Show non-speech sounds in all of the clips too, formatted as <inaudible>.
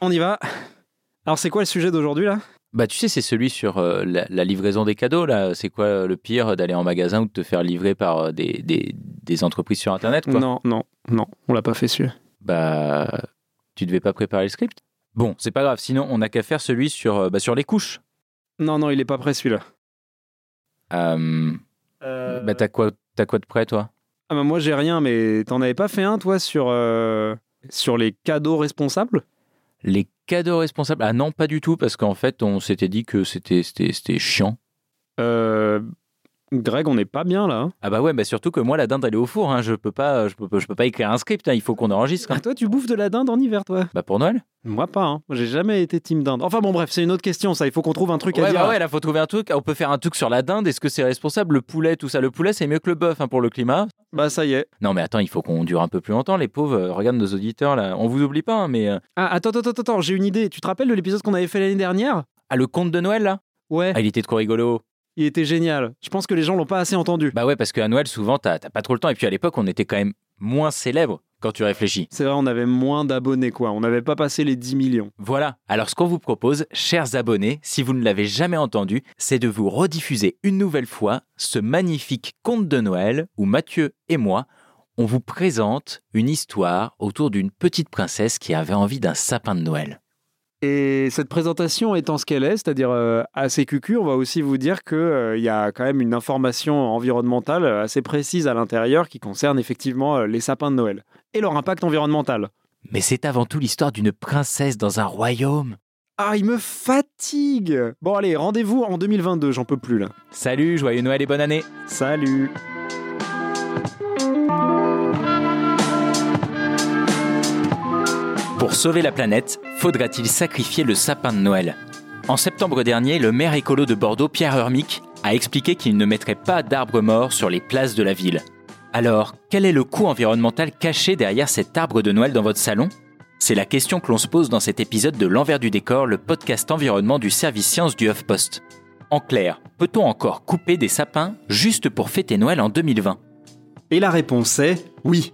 On y va. Alors, c'est quoi le sujet d'aujourd'hui là? Bah, tu sais, c'est celui sur euh, la, la livraison des cadeaux, là. C'est quoi euh, le pire d'aller en magasin ou de te faire livrer par euh, des, des, des entreprises sur Internet, quoi? Non, non, non, on l'a pas fait celui. Bah, tu devais pas préparer le script? Bon, c'est pas grave. Sinon, on n'a qu'à faire celui sur, euh, bah, sur les couches. Non, non, il est pas prêt celui-là. Bah, t'as quoi, t'as quoi de prêt, toi? Ah bah moi j'ai rien, mais t'en avais pas fait un toi sur sur les cadeaux responsables? Les cadeaux responsables? Ah non, pas du tout, parce qu'en fait, on s'était dit que c'était, chiant. euh, Greg, on n'est pas bien là. hein. Ah bah ouais, bah surtout que moi, la dinde, elle est au four. Hein. Je, peux pas, je, peux, je peux pas écrire un script. hein. Il faut qu'on enregistre. hein. Ah, toi, tu bouffes de la dinde en hiver, toi Bah pour Noël Moi pas. Hein. J'ai jamais été team dinde. Enfin bon, bref, c'est une autre question. Ça, il faut qu'on trouve un truc à Ouais, dire. bah ouais, là, faut trouver un truc. On peut faire un truc sur la dinde. Est-ce que c'est responsable? Le poulet, tout ça. Le poulet, c'est mieux que le bœuf hein, pour le climat. Bah ça y est. Non, mais attends, il faut qu'on dure un peu plus longtemps, les pauvres. Euh, Regarde nos auditeurs, là. On vous oublie pas, hein, mais. euh, Ah attends, attends, attends, attends, j'ai une idée. Tu te rappelles de l'épisode qu'on avait fait l'année dernière? Ah, le conte de Noël, là? Ouais, Ah, il était trop rigolo. Il était génial. Je pense que les gens l'ont pas assez entendu. Bah ouais, parce qu'à Noël, souvent, t'as pas trop le temps. Et puis à l'époque, on était quand même moins célèbre quand tu réfléchis. C'est vrai, on avait moins d'abonnés, quoi. On n'avait pas passé les 10 millions. Voilà. Alors, ce qu'on vous propose, chers abonnés, si vous ne l'avez jamais entendu, c'est de vous rediffuser une nouvelle fois ce magnifique conte de Noël où Mathieu et moi, on vous présente une histoire autour d'une petite princesse qui avait envie d'un sapin de Noël. Et cette présentation étant ce qu'elle est, c'est-à-dire euh, assez cucu, on va aussi vous dire qu'il y a quand même une information environnementale euh, assez précise à l'intérieur qui concerne effectivement euh, les sapins de Noël et leur impact environnemental. Mais c'est avant tout l'histoire d'une princesse dans un royaume. Ah, il me fatigue Bon allez, rendez-vous en 2022, j'en peux plus là. Salut, joyeux Noël et bonne année Salut Pour sauver la planète, faudra-t-il sacrifier le sapin de Noël? En septembre dernier, le maire écolo de Bordeaux, Pierre Hermic, a expliqué qu'il ne mettrait pas d'arbres morts sur les places de la ville. Alors, quel est le coût environnemental caché derrière cet arbre de Noël dans votre salon? C'est la question que l'on se pose dans cet épisode de L'envers du décor, le podcast environnement du service science du HuffPost. En clair, peut-on encore couper des sapins juste pour fêter Noël en 2020 Et la réponse est oui.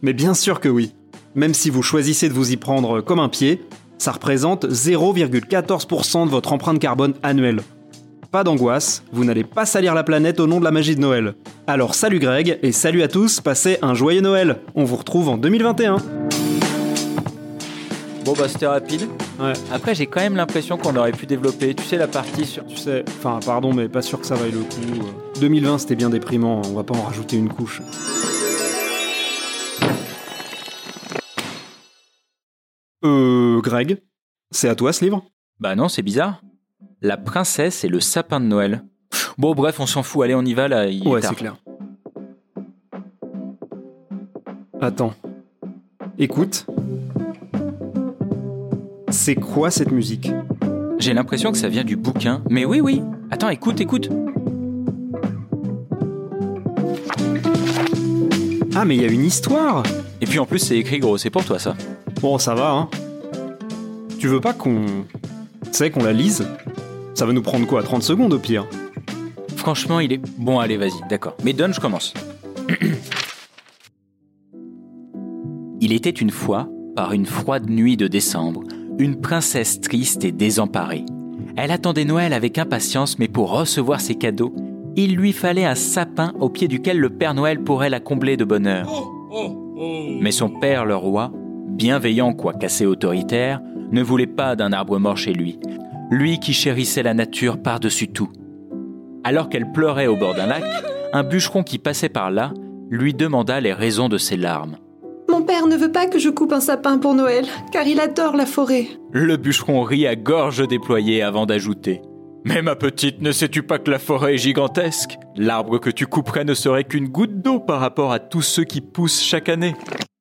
Mais bien sûr que oui. Même si vous choisissez de vous y prendre comme un pied, ça représente 0,14% de votre empreinte carbone annuelle. Pas d'angoisse, vous n'allez pas salir la planète au nom de la magie de Noël. Alors salut Greg et salut à tous, passez un joyeux Noël. On vous retrouve en 2021. Bon bah c'était rapide. Ouais. Après j'ai quand même l'impression qu'on aurait pu développer, tu sais la partie sur... Tu sais, enfin pardon mais pas sûr que ça vaille le coup. 2020 c'était bien déprimant, on va pas en rajouter une couche. Euh Greg, c'est à toi ce livre? Bah non, c'est bizarre. La princesse et le sapin de Noël. Bon, bref, on s'en fout. Allez, on y va là. il Ouais, c'est clair. Attends. Écoute. C'est quoi cette musique? J'ai l'impression que ça vient du bouquin. Mais oui, oui. Attends, écoute, écoute. Ah, mais il y a une histoire Et puis en plus, c'est écrit gros. C'est pour toi ça. Bon, ça va, hein. Tu veux pas qu'on. Tu sais, qu'on la lise? Ça va nous prendre quoi 30 secondes au pire? Franchement, il est. Bon, allez, vas-y, d'accord. Mais donne, je commence. <clears throat> il était une fois, par une froide nuit de décembre, une princesse triste et désemparée. Elle attendait Noël avec impatience, mais pour recevoir ses cadeaux, il lui fallait un sapin au pied duquel le Père Noël pourrait la combler de bonheur. Mais son père, le roi, bienveillant quoique assez autoritaire, ne voulait pas d'un arbre mort chez lui, lui qui chérissait la nature par-dessus tout. Alors qu'elle pleurait au bord d'un lac, un bûcheron qui passait par là lui demanda les raisons de ses larmes. Mon père ne veut pas que je coupe un sapin pour Noël, car il adore la forêt. Le bûcheron rit à gorge déployée avant d'ajouter Mais ma petite, ne sais-tu pas que la forêt est gigantesque? L'arbre que tu couperais ne serait qu'une goutte d'eau par rapport à tous ceux qui poussent chaque année.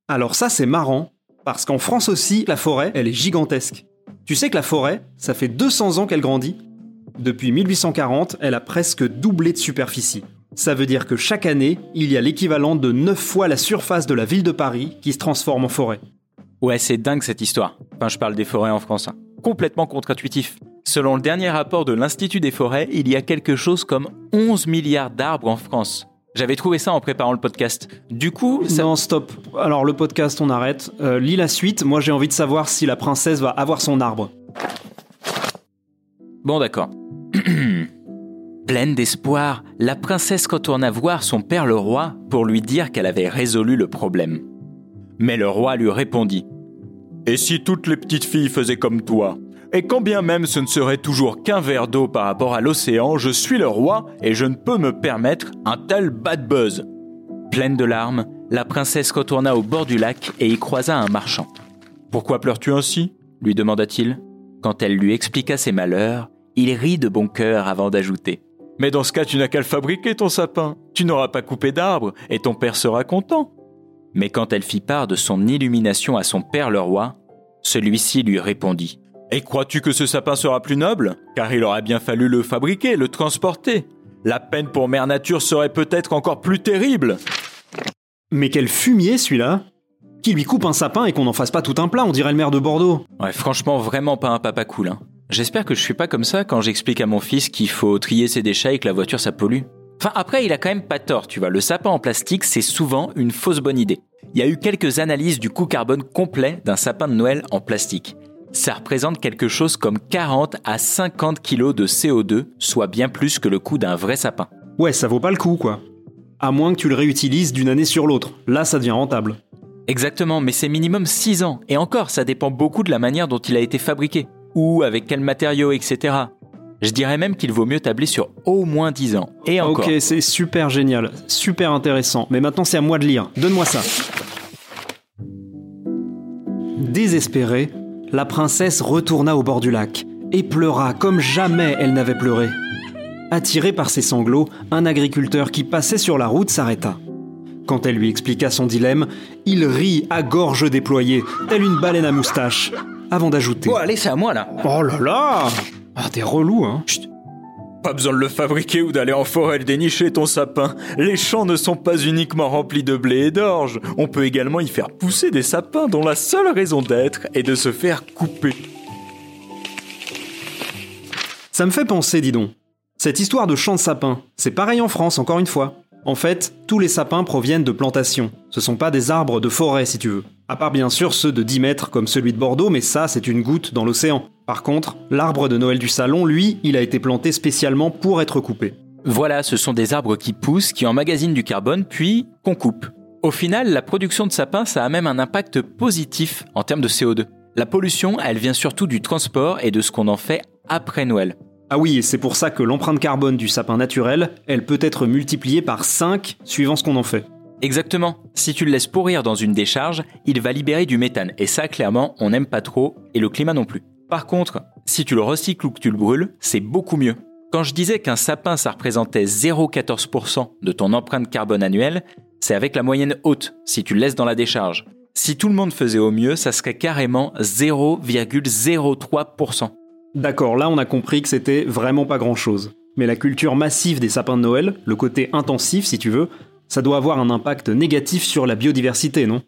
Alors ça, c'est marrant, parce qu'en France aussi, la forêt, elle est gigantesque. Tu sais que la forêt, ça fait 200 ans qu'elle grandit Depuis 1840, elle a presque doublé de superficie. Ça veut dire que chaque année, il y a l'équivalent de 9 fois la surface de la ville de Paris qui se transforme en forêt. Ouais, c'est dingue cette histoire. Enfin, je parle des forêts en France. hein. Complètement contre-intuitif. Selon le dernier rapport de l'Institut des forêts, il y a quelque chose comme 11 milliards d'arbres en France. J'avais trouvé ça en préparant le podcast. Du coup, ça... Non, stop. Alors le podcast, on arrête. Euh, lis la suite. Moi, j'ai envie de savoir si la princesse va avoir son arbre. Bon, d'accord. <clears throat> Pleine d'espoir, la princesse retourna voir son père le roi pour lui dire qu'elle avait résolu le problème. Mais le roi lui répondit Et si toutes les petites filles faisaient comme toi? Et quand bien même ce ne serait toujours qu'un verre d'eau par rapport à l'océan, je suis le roi et je ne peux me permettre un tel bad buzz. Pleine de larmes, la princesse retourna au bord du lac et y croisa un marchand. Pourquoi pleures-tu ainsi? lui demanda-t-il. Quand elle lui expliqua ses malheurs, il rit de bon cœur avant d'ajouter. Mais dans ce cas, tu n'as qu'à le fabriquer, ton sapin. Tu n'auras pas coupé d'arbre, et ton père sera content. Mais quand elle fit part de son illumination à son père le roi, celui-ci lui répondit. Et crois-tu que ce sapin sera plus noble? Car il aura bien fallu le fabriquer, le transporter. La peine pour Mère Nature serait peut-être encore plus terrible. Mais quel fumier celui-là? Qui lui coupe un sapin et qu'on n'en fasse pas tout un plat, on dirait le maire de Bordeaux. Ouais, franchement, vraiment pas un papa cool. Hein. J'espère que je suis pas comme ça quand j'explique à mon fils qu'il faut trier ses déchets et que la voiture ça pollue. Enfin après, il a quand même pas tort, tu vois. Le sapin en plastique, c'est souvent une fausse bonne idée. Il y a eu quelques analyses du coût carbone complet d'un sapin de Noël en plastique. Ça représente quelque chose comme 40 à 50 kg de CO2, soit bien plus que le coût d'un vrai sapin. Ouais, ça vaut pas le coup, quoi. À moins que tu le réutilises d'une année sur l'autre. Là, ça devient rentable. Exactement, mais c'est minimum 6 ans. Et encore, ça dépend beaucoup de la manière dont il a été fabriqué ou avec quels matériaux, etc. Je dirais même qu'il vaut mieux tabler sur au moins 10 ans. Et encore. Ok, c'est super génial, super intéressant. Mais maintenant, c'est à moi de lire. Donne-moi ça. Désespérée, la princesse retourna au bord du lac et pleura comme jamais elle n'avait pleuré. Attiré par ses sanglots, un agriculteur qui passait sur la route s'arrêta. Quand elle lui expliqua son dilemme, il rit à gorge déployée, telle une baleine à moustache avant d'ajouter. Bon, allez, c'est à moi là. Oh là là Ah, t'es relou, hein Chut. Pas besoin de le fabriquer ou d'aller en forêt dénicher ton sapin. Les champs ne sont pas uniquement remplis de blé et d'orge. On peut également y faire pousser des sapins dont la seule raison d'être est de se faire couper. Ça me fait penser, dis donc. Cette histoire de champ de sapins, c'est pareil en France, encore une fois. En fait, tous les sapins proviennent de plantations. Ce sont pas des arbres de forêt, si tu veux. À part bien sûr ceux de 10 mètres comme celui de Bordeaux, mais ça, c'est une goutte dans l'océan. Par contre, l'arbre de Noël du salon, lui, il a été planté spécialement pour être coupé. Voilà, ce sont des arbres qui poussent, qui emmagasinent du carbone, puis qu'on coupe. Au final, la production de sapins, ça a même un impact positif en termes de CO2. La pollution, elle vient surtout du transport et de ce qu'on en fait après Noël. Ah oui, et c'est pour ça que l'empreinte carbone du sapin naturel, elle peut être multipliée par 5 suivant ce qu'on en fait. Exactement. Si tu le laisses pourrir dans une décharge, il va libérer du méthane. Et ça, clairement, on n'aime pas trop, et le climat non plus. Par contre, si tu le recycles ou que tu le brûles, c'est beaucoup mieux. Quand je disais qu'un sapin, ça représentait 0,14% de ton empreinte carbone annuelle, c'est avec la moyenne haute, si tu le laisses dans la décharge. Si tout le monde faisait au mieux, ça serait carrément 0,03%. D'accord, là on a compris que c'était vraiment pas grand-chose. Mais la culture massive des sapins de Noël, le côté intensif si tu veux, ça doit avoir un impact négatif sur la biodiversité, non?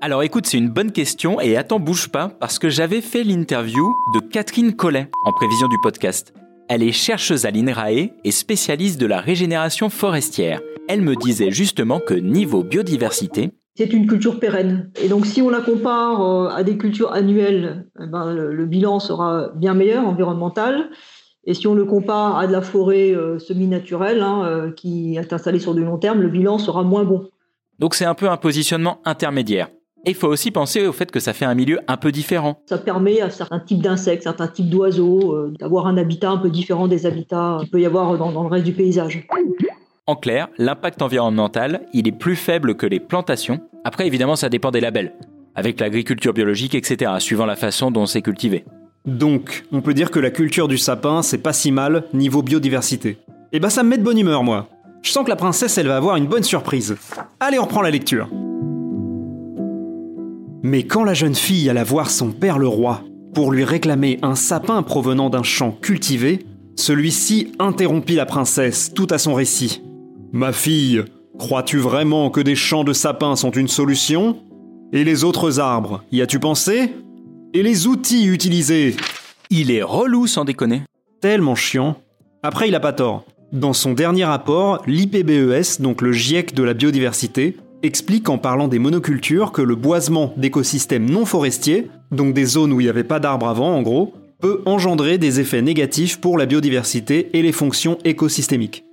Alors écoute, c'est une bonne question et attends, bouge pas, parce que j'avais fait l'interview de Catherine Collet en prévision du podcast. Elle est chercheuse à l'INRAE et spécialiste de la régénération forestière. Elle me disait justement que niveau biodiversité, c'est une culture pérenne. Et donc, si on la compare euh, à des cultures annuelles, eh ben, le, bilan sera bien meilleur environnemental. Et si on le compare à de la forêt euh, semi-naturelle hein, euh, qui est installée sur du long terme, le bilan sera moins bon. Donc c'est un peu un positionnement intermédiaire. Et il faut aussi penser au fait que ça fait un milieu un peu différent. Ça permet à certains types d'insectes, certains types d'oiseaux euh, d'avoir un habitat un peu différent des habitats qu'il peut y avoir dans, dans le reste du paysage. En clair, l'impact environnemental, il est plus faible que les plantations. Après, évidemment, ça dépend des labels, avec l'agriculture biologique, etc., suivant la façon dont c'est cultivé. Donc, on peut dire que la culture du sapin, c'est pas si mal niveau biodiversité. Et bah ça me met de bonne humeur, moi. Je sens que la princesse, elle va avoir une bonne surprise. Allez, on reprend la lecture. Mais quand la jeune fille alla voir son père le roi pour lui réclamer un sapin provenant d'un champ cultivé, celui-ci interrompit la princesse tout à son récit. Ma fille, crois-tu vraiment que des champs de sapins sont une solution? Et les autres arbres, y as-tu pensé? Et les outils utilisés? Il est relou sans déconner. Tellement chiant. Après, il a pas tort. Dans son dernier rapport, l'IPBES, donc le GIEC de la biodiversité, explique en parlant des monocultures que le boisement d'écosystèmes non forestiers, donc des zones où il n'y avait pas d'arbres avant en gros, peut engendrer des effets négatifs pour la biodiversité et les fonctions écosystémiques.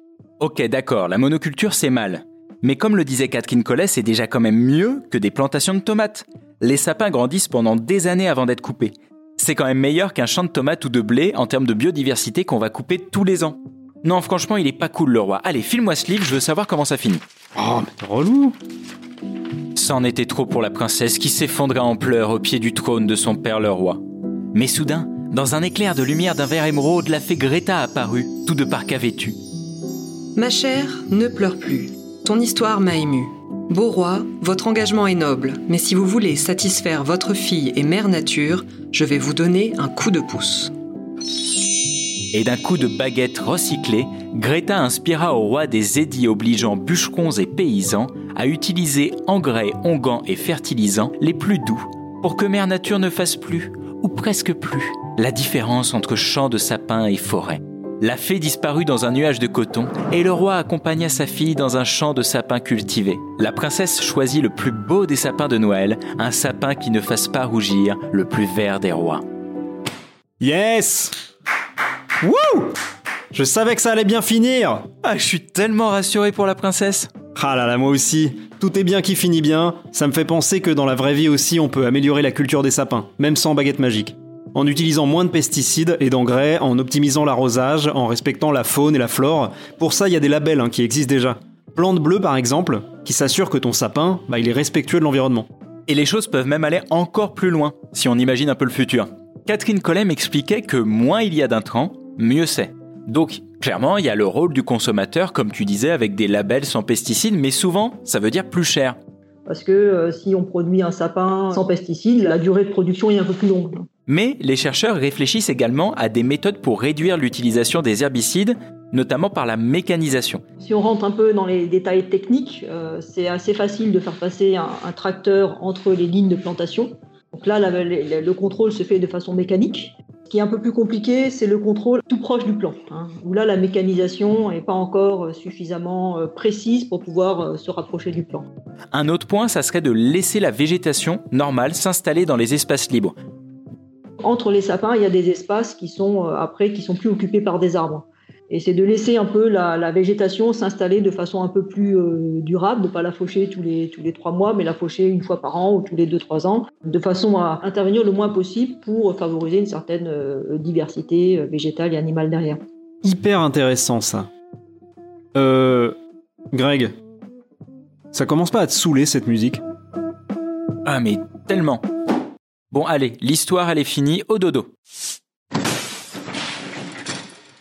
Ok, d'accord, la monoculture c'est mal. Mais comme le disait Catherine Collet, c'est déjà quand même mieux que des plantations de tomates. Les sapins grandissent pendant des années avant d'être coupés. C'est quand même meilleur qu'un champ de tomates ou de blé en termes de biodiversité qu'on va couper tous les ans. Non, franchement, il est pas cool le roi. Allez, file-moi ce livre, je veux savoir comment ça finit. Oh, mais relou C'en était trop pour la princesse qui s'effondra en pleurs au pied du trône de son père le roi. Mais soudain, dans un éclair de lumière d'un verre émeraude, la fée Greta apparut, tout de parka vêtue. Ma chère, ne pleure plus. Ton histoire m'a ému. Beau roi, votre engagement est noble, mais si vous voulez satisfaire votre fille et mère nature, je vais vous donner un coup de pouce. Et d'un coup de baguette recyclée, Greta inspira au roi des édits obligeant bûcherons et paysans à utiliser engrais, onguents et fertilisants les plus doux pour que Mère Nature ne fasse plus, ou presque plus, la différence entre champs de sapins et forêts. La fée disparut dans un nuage de coton et le roi accompagna sa fille dans un champ de sapins cultivés. La princesse choisit le plus beau des sapins de Noël, un sapin qui ne fasse pas rougir le plus vert des rois. Yes Wouh Je savais que ça allait bien finir Ah, je suis tellement rassuré pour la princesse Ah là là, moi aussi. Tout est bien qui finit bien. Ça me fait penser que dans la vraie vie aussi, on peut améliorer la culture des sapins, même sans baguette magique. En utilisant moins de pesticides et d'engrais, en optimisant l'arrosage, en respectant la faune et la flore. Pour ça, il y a des labels hein, qui existent déjà. Plante bleue, par exemple, qui s'assure que ton sapin, bah, il est respectueux de l'environnement. Et les choses peuvent même aller encore plus loin, si on imagine un peu le futur. Catherine Collet m'expliquait que moins il y a d'intrants, mieux c'est. Donc, clairement, il y a le rôle du consommateur, comme tu disais, avec des labels sans pesticides, mais souvent, ça veut dire plus cher. Parce que euh, si on produit un sapin sans pesticides, la durée de production est un peu plus longue. Mais les chercheurs réfléchissent également à des méthodes pour réduire l'utilisation des herbicides, notamment par la mécanisation. Si on rentre un peu dans les détails techniques, euh, c'est assez facile de faire passer un, un, tracteur entre les lignes de plantation. Donc là, la, la, le contrôle se fait de façon mécanique. Ce qui est un peu plus compliqué, c'est le contrôle tout proche du plan, hein, où là, la mécanisation n'est pas encore suffisamment euh, précise pour pouvoir euh, se rapprocher du plan. Un autre point, ça serait de laisser la végétation normale s'installer dans les espaces libres. Entre les sapins, il y a des espaces qui sont euh, après qui sont plus occupés par des arbres. Et c'est de laisser un peu la, la végétation s'installer de façon un peu plus euh, durable, de pas la faucher tous les tous les trois mois, mais la faucher une fois par an ou tous les deux trois ans, de façon à intervenir le moins possible pour favoriser une certaine euh, diversité euh, végétale et animale derrière. Hyper intéressant ça. Euh, Greg, ça commence pas à te saouler cette musique? Ah mais tellement. Bon allez, l'histoire elle est finie, au dodo.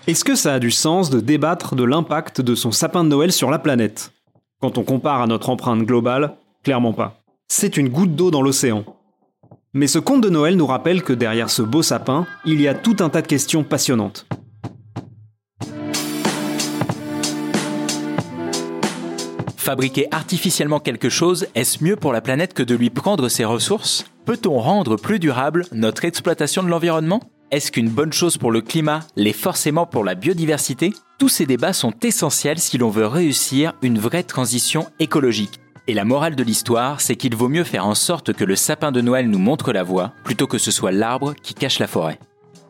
Est-ce que ça a du sens de débattre de l'impact de son sapin de Noël sur la planète? Quand on compare à notre empreinte globale, clairement pas. C'est une goutte d'eau dans l'océan. Mais ce conte de Noël nous rappelle que derrière ce beau sapin, il y a tout un tas de questions passionnantes. Fabriquer artificiellement quelque chose, est-ce mieux pour la planète que de lui prendre ses ressources? Peut-on rendre plus durable notre exploitation de l'environnement? Est-ce qu'une bonne chose pour le climat l'est forcément pour la biodiversité? Tous ces débats sont essentiels si l'on veut réussir une vraie transition écologique. Et la morale de l'histoire, c'est qu'il vaut mieux faire en sorte que le sapin de Noël nous montre la voie, plutôt que ce soit l'arbre qui cache la forêt.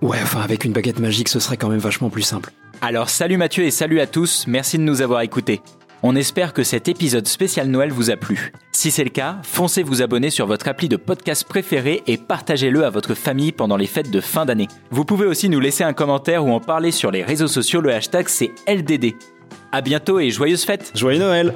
Ouais, enfin avec une baguette magique, ce serait quand même vachement plus simple. Alors salut Mathieu et salut à tous, merci de nous avoir écoutés. On espère que cet épisode spécial Noël vous a plu. Si c'est le cas, foncez vous abonner sur votre appli de podcast préféré et partagez-le à votre famille pendant les fêtes de fin d'année. Vous pouvez aussi nous laisser un commentaire ou en parler sur les réseaux sociaux, le hashtag c'est LDD. À bientôt et joyeuses fêtes Joyeux Noël